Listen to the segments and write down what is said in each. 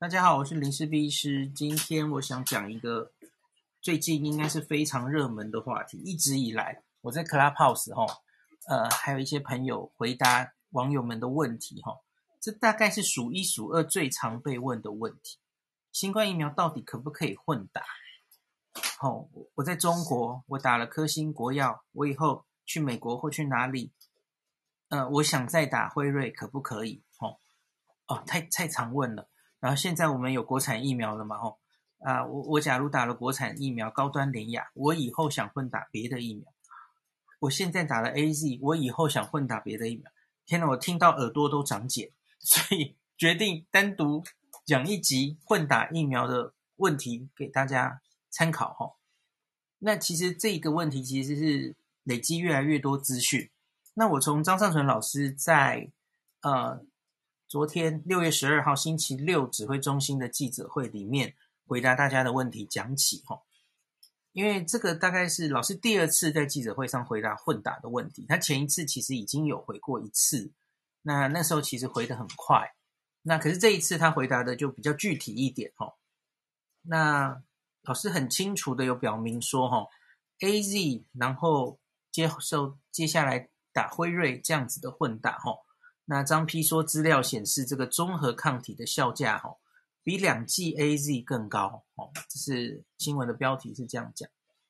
大家好，我是林氏璧医师。今天我想讲一个最近应该是非常热门的话题。一直以来，我在 Clubhouse 哈，呃，还有一些朋友回答网友们的问题哈，这大概是数一数二最常被问的问题：新冠疫苗到底可不可以混打？哦，我在中国，我打了科兴国药，我以后去美国或去哪里，呃，我想再打辉瑞，可不可以？哦，哦，太太常问了。然后现在我们有国产疫苗了嘛？吼啊，我我假如打了国产疫苗高端联亚，我以后想混打别的疫苗。我现在打了 AZ，我以后想混打别的疫苗。天哪，我听到耳朵都长茧，所以决定单独讲一集混打疫苗的问题给大家参考。吼，那其实这个问题其实是累积越来越多资讯。那我从张尚存老师在呃。昨天六月十二号星期六指挥中心的记者会里面回答大家的问题讲起哈，因为这个大概是老师第二次在记者会上回答混打的问题，他前一次其实已经有回过一次，那那时候其实回得很快，那可是这一次他回答的就比较具体一点哈，那老师很清楚的有表明说哈，AZ 然后接受接下来打辉瑞这样子的混打哈。那张批说，资料显示这个综合抗体的效价哈，比两剂 AZ 更高哦。这是新闻的标题是这样讲。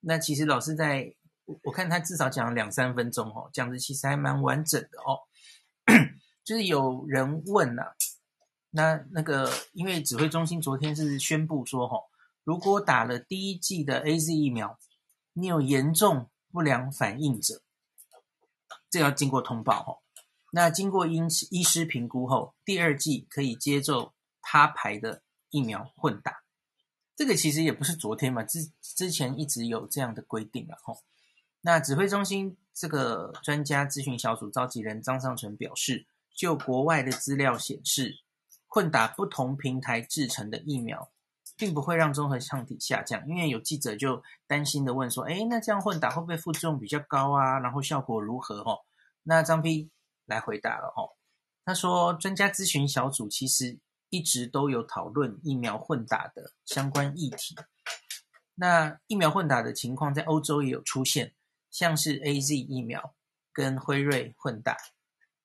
那其实老师在，我看他至少讲了两三分钟哦，讲的其实还蛮完整的哦。就是有人问呐，那那个因为指挥中心昨天是宣布说哈，如果打了第一剂的 AZ 疫苗，你有严重不良反应者，这要经过通报哦。那经过医医师评估后，第二剂可以接受他牌的疫苗混打。这个其实也不是昨天嘛，之之前一直有这样的规定了吼。那指挥中心这个专家咨询小组召集人张尚存表示，就国外的资料显示，混打不同平台制成的疫苗，并不会让综合抗体下降。因为有记者就担心的问说，诶，那这样混打会不会副作用比较高啊？然后效果如何？吼，那张丕。来回答了哈，他说专家咨询小组其实一直都有讨论疫苗混打的相关议题。那疫苗混打的情况在欧洲也有出现，像是 AZ 疫苗跟辉瑞混打，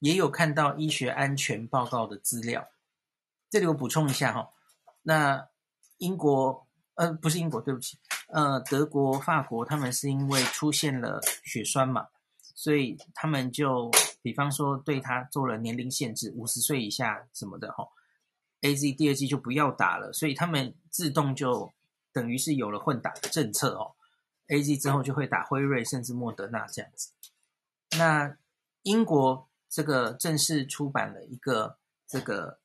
也有看到医学安全报告的资料。这里我补充一下哈，那英国呃不是英国，对不起，呃德国、法国他们是因为出现了血栓嘛，所以他们就。比方说，对他做了年龄限制，五十岁以下什么的哈，AZ 第二剂就不要打了，所以他们自动就等于是有了混打的政策哦。AZ 之后就会打辉瑞甚至莫德纳这样子。那英国这个正式出版了一个这个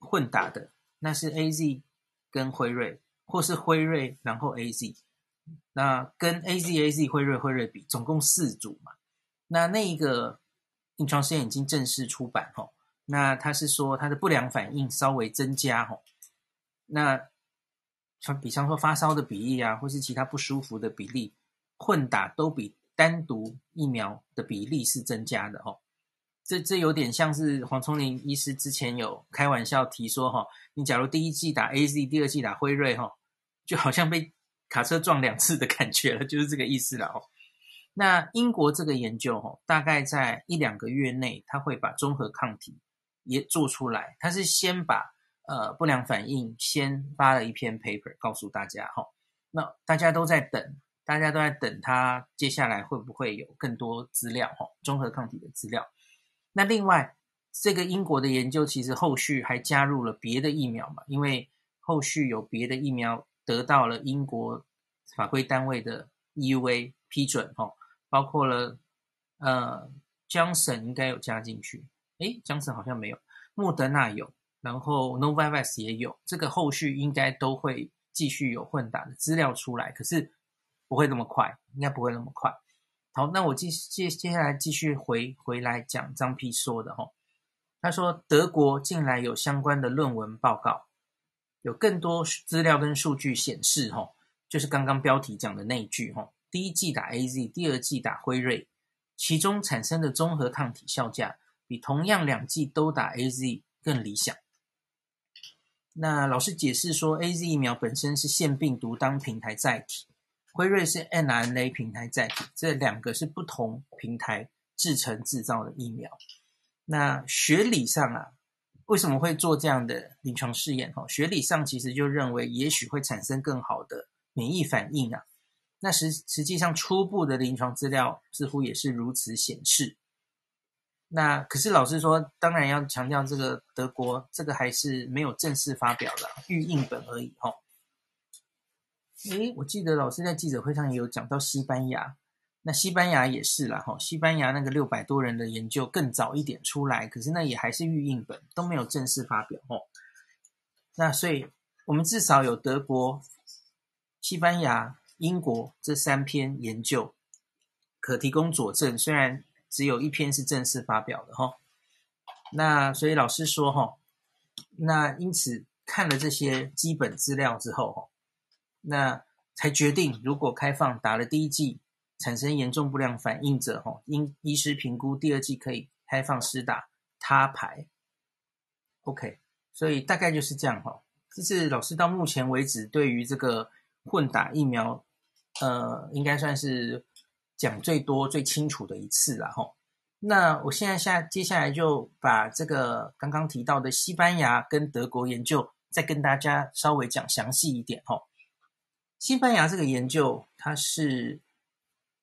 混打的，那是 AZ 跟辉瑞，或是辉瑞然后 AZ，那跟 AZ AZ 辉瑞辉瑞比，总共四组嘛。那那一个。临床试验已经正式出版哈，那他是说他的不良反应稍微增加哈，那像比方说发烧的比例啊，或是其他不舒服的比例，混打都比单独疫苗的比例是增加的哈。这这有点像是黄瑽宁医师之前有开玩笑提说哈，你假如第一剂打 AZ，第二剂打辉瑞哈，就好像被卡车撞两次的感觉了，就是这个意思了哦。那英国这个研究，哦，大概在一两个月内，他会把综合抗体也做出来。他是先把呃不良反应先发了一篇 paper 告诉大家，哈。那大家都在等，大家都在等他接下来会不会有更多资料，哈，综合抗体的资料。那另外，这个英国的研究其实后续还加入了别的疫苗嘛，因为后续有别的疫苗得到了英国法规单位的 EUA 批准，哈。包括了，呃江省应该有加进去，诶江省好像没有，莫德纳有，然后 Novavax 也有，这个后续应该都会继续有混打的资料出来，可是不会那么快，应该不会那么快。好，那我继接接下来继续回回来讲张丕说的哈，他说德国近来有相关的论文报告，有更多资料跟数据显示哈，就是刚刚标题讲的那一句哈。第一剂打 AZ，第二剂打辉瑞，其中产生的综合抗体效价比同样两剂都打 AZ 更理想。那老师解释说，AZ 疫苗本身是腺病毒当平台载体，辉瑞是 mRNA 平台载体，这两个是不同平台制成制造的疫苗。那学理上啊，为什么会做这样的临床试验？哈，学理上其实就认为，也许会产生更好的免疫反应啊。那实实际上初步的临床资料似乎也是如此显示。那可是老师说，当然要强调这个德国这个还是没有正式发表的预印本而已哈。诶，我记得老师在记者会上也有讲到西班牙，那西班牙也是啦哈。西班牙那个六百多人的研究更早一点出来，可是那也还是预印本，都没有正式发表哦。那所以我们至少有德国、西班牙、英国这三篇研究可提供佐证，虽然。只有一篇是正式发表的哈，那所以老师说哈，那因此看了这些基本资料之后哈，那才决定如果开放打了第一剂产生严重不良反应者哈，因医师评估第二剂可以开放施打他牌，OK，所以大概就是这样哈，这是老师到目前为止对于这个混打疫苗，呃，应该算是。讲最多最清楚的一次了哈，那我现在下接下来就把这个刚刚提到的西班牙跟德国研究再跟大家稍微讲详细一点哈。西班牙这个研究它是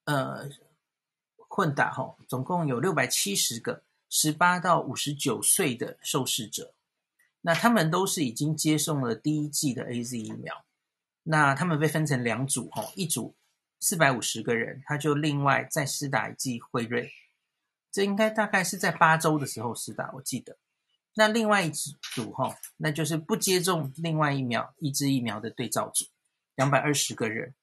呃混打哈，总共有六百七十个十八到五十九岁的受试者，那他们都是已经接种了第一剂的 AZ 疫苗，那他们被分成两组哈，一组。四百五十个人，他就另外再施打一剂辉瑞，这应该大概是在八周的时候施打，我记得。那另外一组哈，那就是不接种另外一苗一支疫苗的对照组，两百二十个人。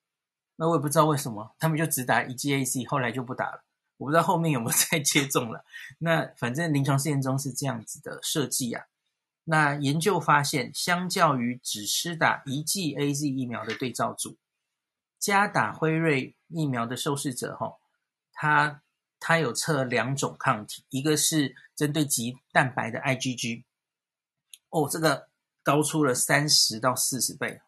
那我也不知道为什么他们就只打一剂 A C，后来就不打了。我不知道后面有没有再接种了。那反正临床试验中是这样子的设计啊。那研究发现，相较于只施打一剂 AZ 疫苗的对照组。加打辉瑞疫苗的受试者，哈，他他有测两种抗体，一个是针对极蛋白的 IgG，哦，这个高出了三十到四十倍，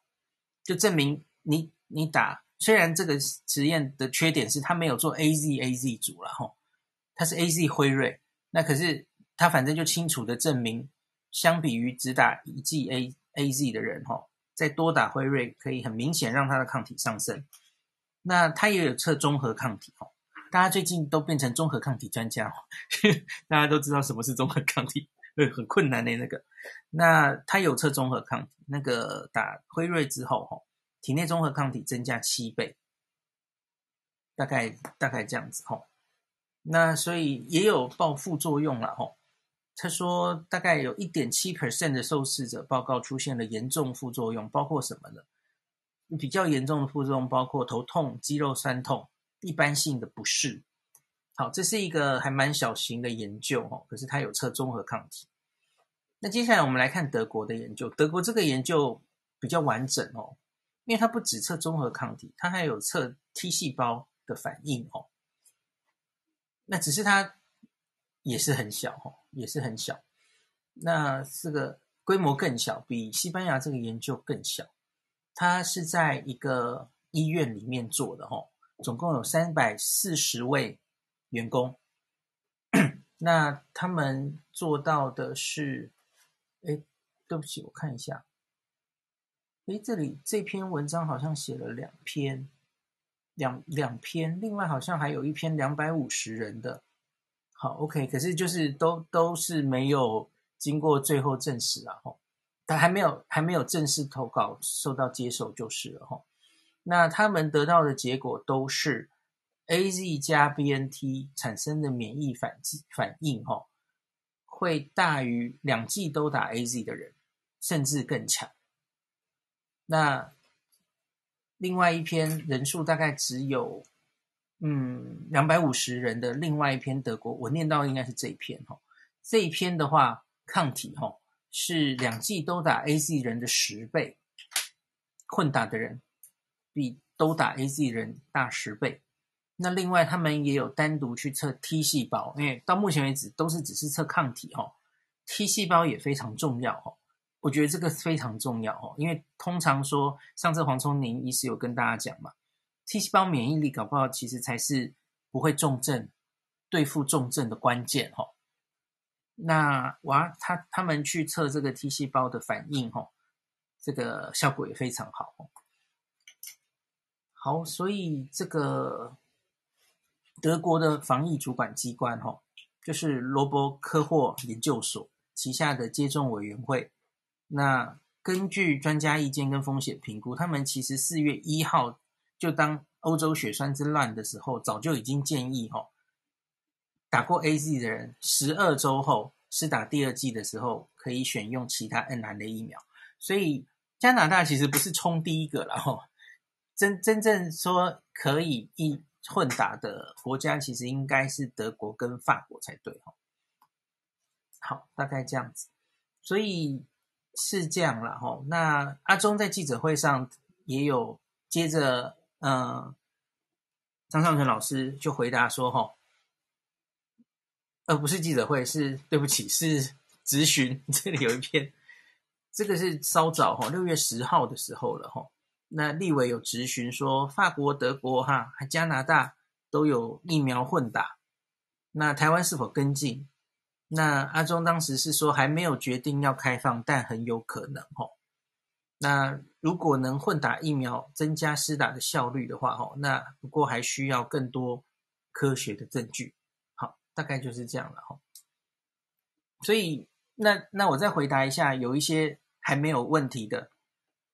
就证明你你打，虽然这个实验的缺点是他没有做 AZ AZ 组了，哈，他是 AZ 辉瑞，那可是他反正就清楚的证明，相比于只打一剂 A AZ 的人，哈。再多打辉瑞，可以很明显让他的抗体上升。那他也有测中和抗体哦，大家最近都变成中和抗体专家哦，大家都知道什么是中和抗体，很困难的那个。那他有测中和抗体，那个打辉瑞之后哈，体内中和抗体增加七倍，大概大概这样子哈。那所以也有报副作用了哈。他说，大概有一点七 percent 的受试者报告出现了严重副作用，包括什么呢？比较严重的副作用包括头痛、肌肉酸痛、一般性的不适。好，这是一个还蛮小型的研究哦，可是它有测综合抗体。那接下来我们来看德国的研究，德国这个研究比较完整哦，因为它不只测综合抗体，它还有测 T 细胞的反应哦。那只是它。也是很小哦，也是很小。那这个规模更小，比西班牙这个研究更小。它是在一个医院里面做的哈，总共有三百四十位员工。那他们做到的是，哎，对不起，我看一下。哎，这里这篇文章好像写了两篇，两两篇，另外好像还有一篇两百五十人的。好，OK，可是就是都都是没有经过最后证实啊，吼，但还没有还没有正式投稿受到接受就是了，吼。那他们得到的结果都是 AZ 加 BNT 产生的免疫反反应，吼，会大于两剂都打 AZ 的人，甚至更强。那另外一篇人数大概只有。嗯，两百五十人的另外一篇德国，我念到应该是这一篇哈。这一篇的话，抗体哈是两剂都打 AZ 人的十倍，混打的人比都打 AZ 人大十倍。那另外他们也有单独去测 T 细胞，因为到目前为止都是只是测抗体哈，T 细胞也非常重要哈。我觉得这个非常重要哦，因为通常说，上次黄聪宁医师有跟大家讲嘛，T 细胞免疫力搞不好其实才是不会重症、对付重症的关键哈。那哇，他他们去测这个 T 细胞的反应哈，这个效果也非常好。好，所以这个德国的防疫主管机关哈，就是罗伯科霍研究所旗下的接种委员会。那根据专家意见跟风险评估，他们其实四月一号就当欧洲血栓之乱的时候，早就已经建议哈，打过 AZ 的人十二周后施打第二剂的时候，可以选用其他 mRNA 疫苗。所以加拿大其实不是冲第一个了哈，真真正说可以一混打的国家，其实应该是德国跟法国才对哈。好，大概这样子，所以。是这样了哈，那阿中在记者会上也有接着，嗯，张尚存老师就回答说哈，呃，不是记者会，是对不起，是咨询。这里有一篇，这个是稍早哈，六月十号的时候了哈。那立委有质询说，法国、德国哈，还加拿大都有疫苗混打，那台湾是否跟进？那阿中当时是说还没有决定要开放，但很有可能吼。那如果能混打疫苗，增加施打的效率的话吼，那不过还需要更多科学的证据。好，大概就是这样了吼。所以那那我再回答一下，有一些还没有问题的，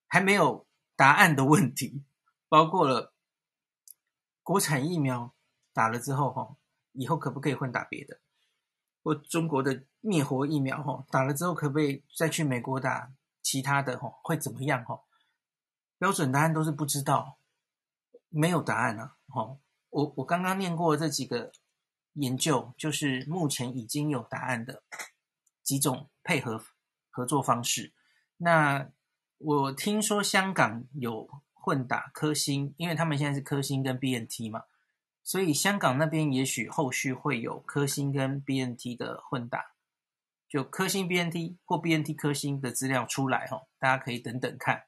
还没有答案的问题，包括了国产疫苗打了之后吼，以后可不可以混打别的？或中国的灭活疫苗，哈，打了之后可不可以再去美国打其他的，哈，会怎么样，哈？标准答案都是不知道，没有答案啊，哈。我我刚刚念过这几个研究，就是目前已经有答案的几种配合合作方式。那我听说香港有混打科兴，因为他们现在是科兴跟 BNT 嘛。所以香港那边也许后续会有科兴跟 BNT 的混打，就科兴 BNT 或 BNT 科兴的资料出来哈，大家可以等等看。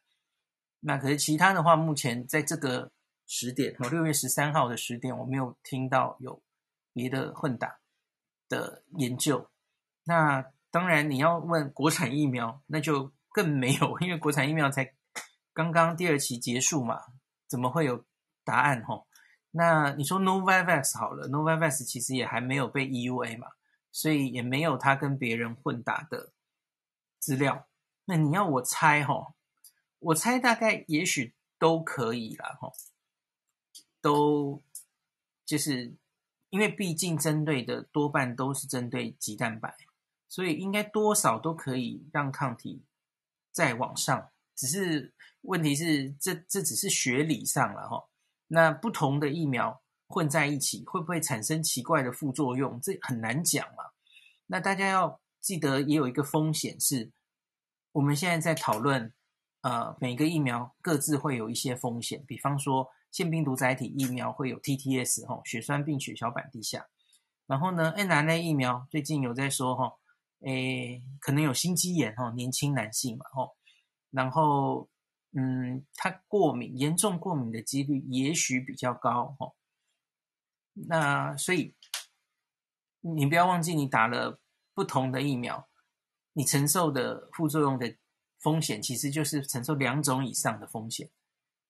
那可是其他的话，目前在这个十点哦，六月十三号的十点，我没有听到有别的混打的研究。那当然你要问国产疫苗，那就更没有，因为国产疫苗才刚刚第二期结束嘛，怎么会有答案哈？那你说 Novavax 好了，Novavax 其实也还没有被 EUA 嘛，所以也没有他跟别人混打的资料。那你要我猜哈，我猜大概也许都可以啦哈，都就是因为毕竟针对的多半都是针对棘蛋白，所以应该多少都可以让抗体再往上。只是问题是，这这只是学理上了哈。那不同的疫苗混在一起，会不会产生奇怪的副作用？这很难讲嘛。那大家要记得，也有一个风险是，我们现在在讨论，呃，每个疫苗各自会有一些风险。比方说，腺病毒载体疫苗会有 TTS 吼，血栓病血小板低下。然后呢，mRNA 疫苗最近有在说哈，诶，可能有心肌炎吼，年轻男性嘛吼，然后。嗯，他过敏，严重过敏的几率也许比较高哦。那所以你不要忘记，你打了不同的疫苗，你承受的副作用的风险其实就是承受两种以上的风险，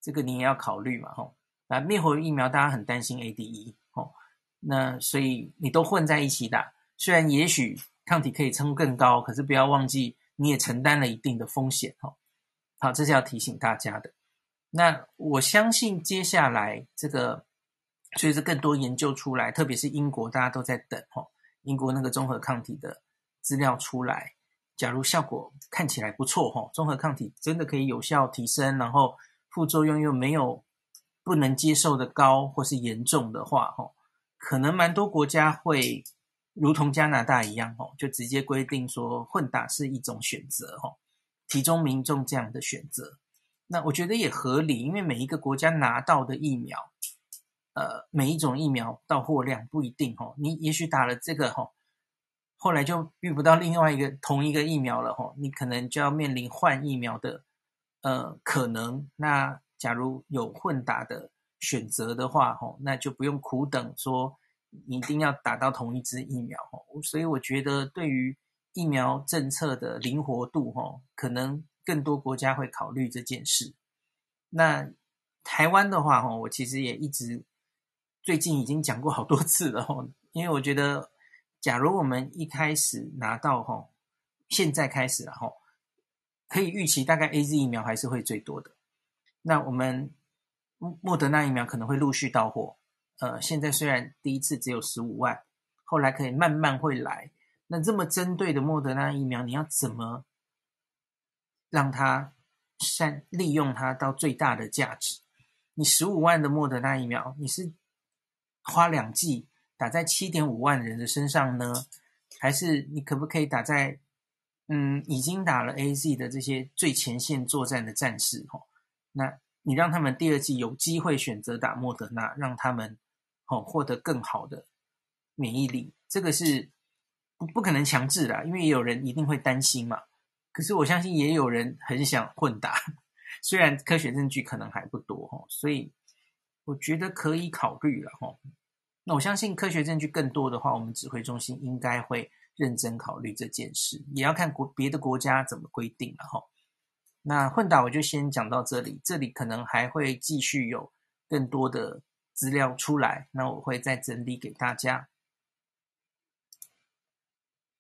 这个你也要考虑嘛吼。那灭活疫苗大家很担心 ADE 哦，那所以你都混在一起打，虽然也许抗体可以撑更高，可是不要忘记你也承担了一定的风险哦。好，这是要提醒大家的。那我相信接下来这个所以，这更多研究出来，特别是英国，大家都在等哈，英国那个综合抗体的资料出来，假如效果看起来不错哈，综合抗体真的可以有效提升，然后副作用又没有不能接受的高或是严重的话哈，可能蛮多国家会如同加拿大一样哈，就直接规定说混打是一种选择哈。其中民众这样的选择，那我觉得也合理，因为每一个国家拿到的疫苗，呃，每一种疫苗到货量不一定哦，你也许打了这个吼，后来就遇不到另外一个同一个疫苗了吼，你可能就要面临换疫苗的呃可能。那假如有混打的选择的话吼，那就不用苦等说一定要打到同一支疫苗吼。所以我觉得对于疫苗政策的灵活度吼，可能更多国家会考虑这件事。那台湾的话吼，我其实也一直最近已经讲过好多次了吼，因为我觉得。假如我们一开始拿到吼，现在开始了吼，可以预期大概 AZ 疫苗还是会最多的。那我们莫德纳疫苗可能会陆续到货。呃，现在虽然第一次只有十五万，后来可以慢慢会来。那这么针对的莫德纳疫苗，你要怎么让它善利用它到最大的价值？你十五万的莫德纳疫苗，你是花两剂？打在七点五万人的身上呢，还是你可不可以打在嗯已经打了 AZ 的这些最前线作战的战士？吼，那你让他们第二季有机会选择打莫德纳，让他们哦获得更好的免疫力，这个是不不可能强制的，因为也有人一定会担心嘛。可是我相信也有人很想混打，虽然科学证据可能还不多吼，所以我觉得可以考虑了吼。那我相信科学证据更多的话，我们指挥中心应该会认真考虑这件事，也要看国别的国家怎么规定了哈。那混打我就先讲到这里，这里可能还会继续有更多的资料出来，那我会再整理给大家。